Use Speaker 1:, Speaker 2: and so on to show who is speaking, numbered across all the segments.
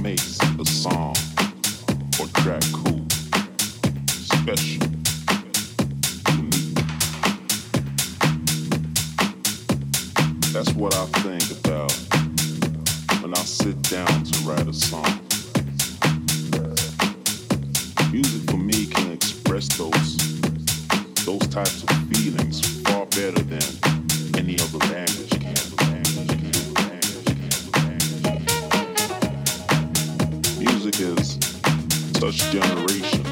Speaker 1: makes a song or track cool, special, unique. That's what I think about when I sit down to write a song. Music for me can express those those types of feelings far better than any other language touched generations,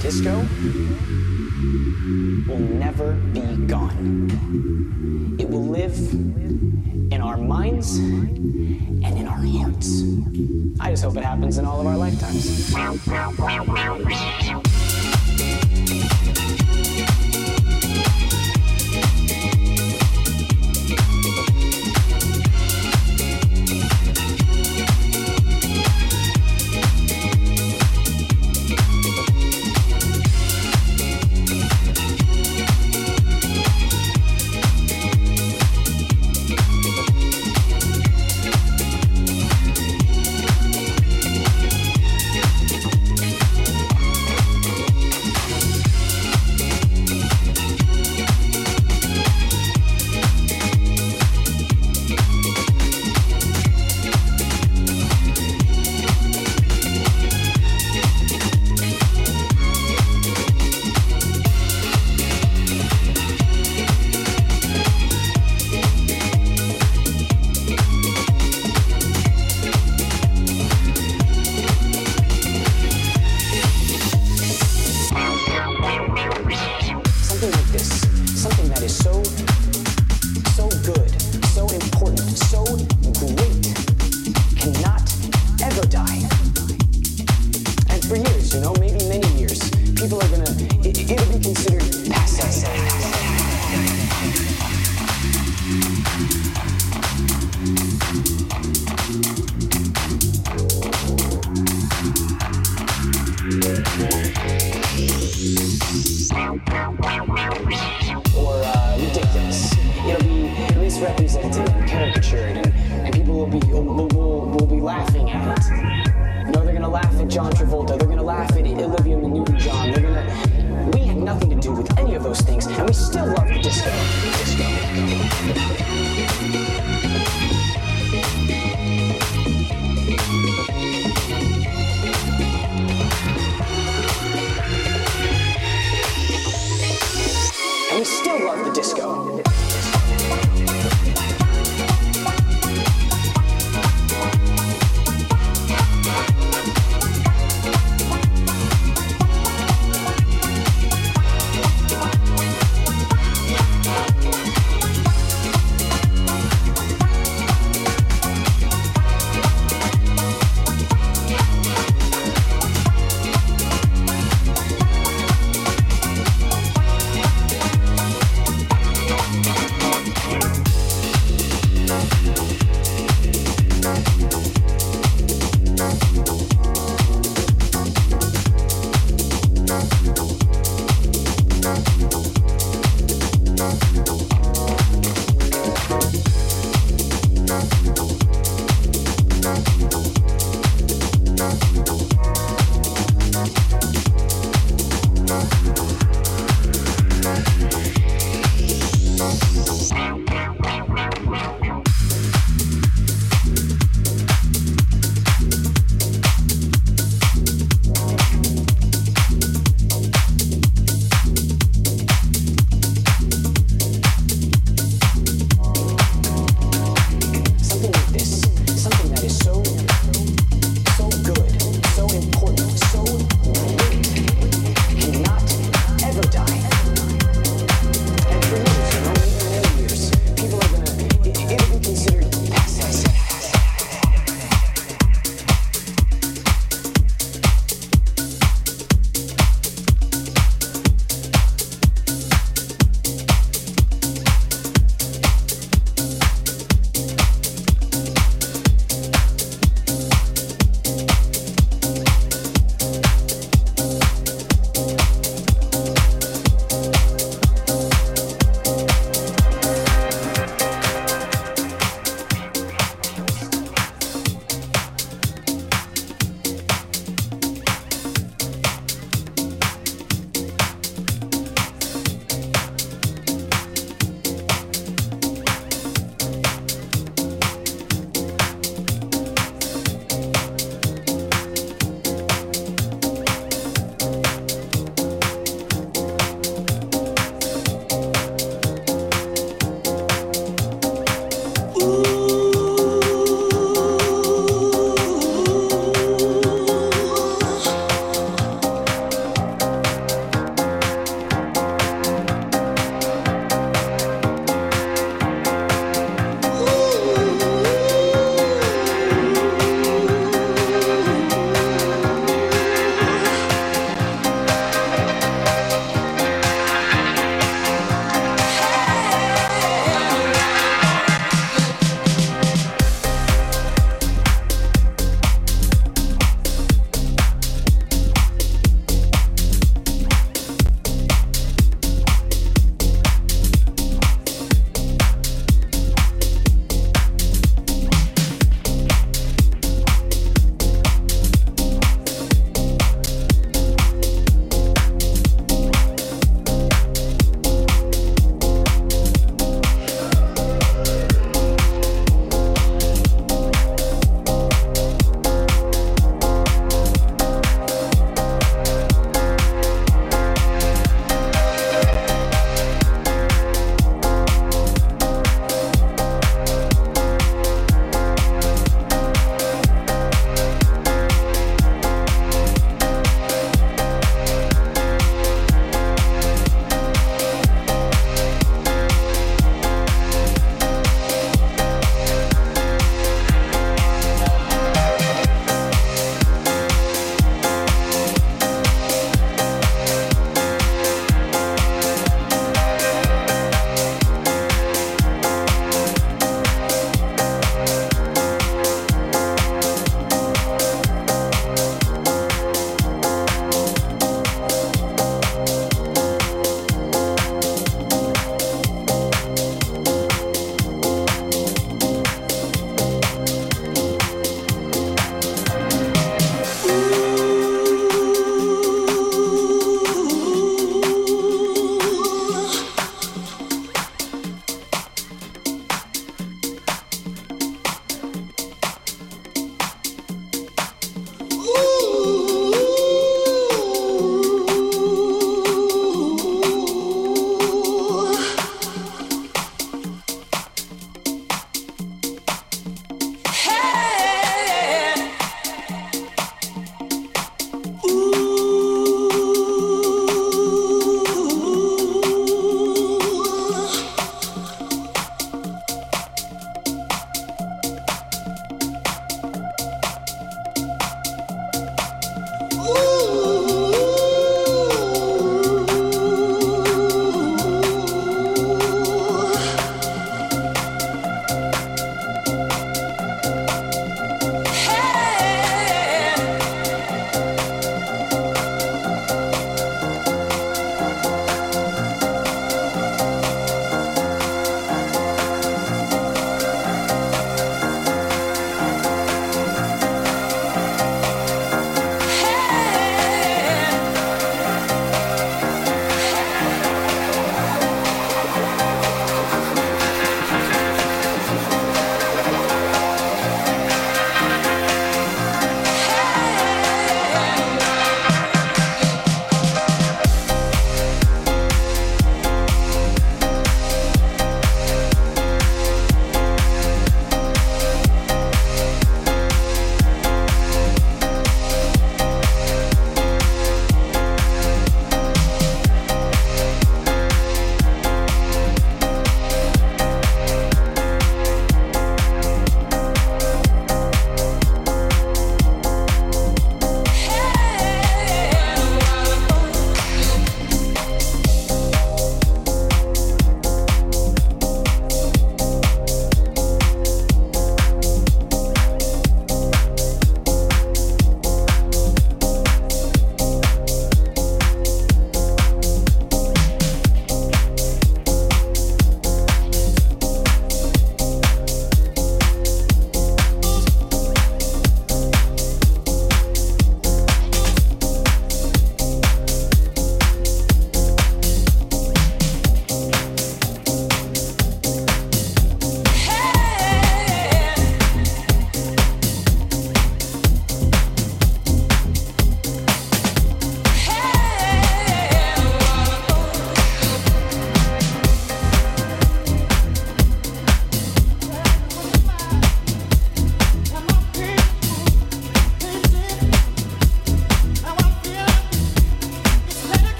Speaker 1: disco will never be gone. It will live in our minds and in
Speaker 2: our hearts. I just hope it happens in all of our lifetimes. just go just go.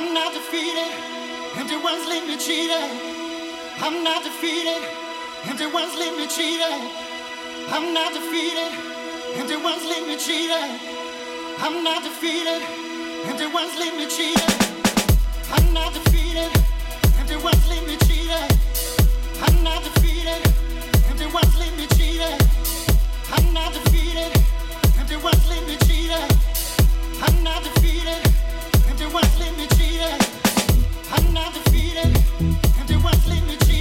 Speaker 2: I'm not defeated. Everyone's leave me cheated. I'm not defeated. Everyone's leave me cheated. I'm not defeated. Everyone's leave me cheated. I'm not defeated. Everyone's leave me cheated. I'm not defeated. Everyone's leave me cheated. I'm not defeated. Everyone's leave me cheated. I'm not defeated. Everyone's leave me cheated. I'm not defeated. Empty was limited, I'm not defeated. Empty was limited.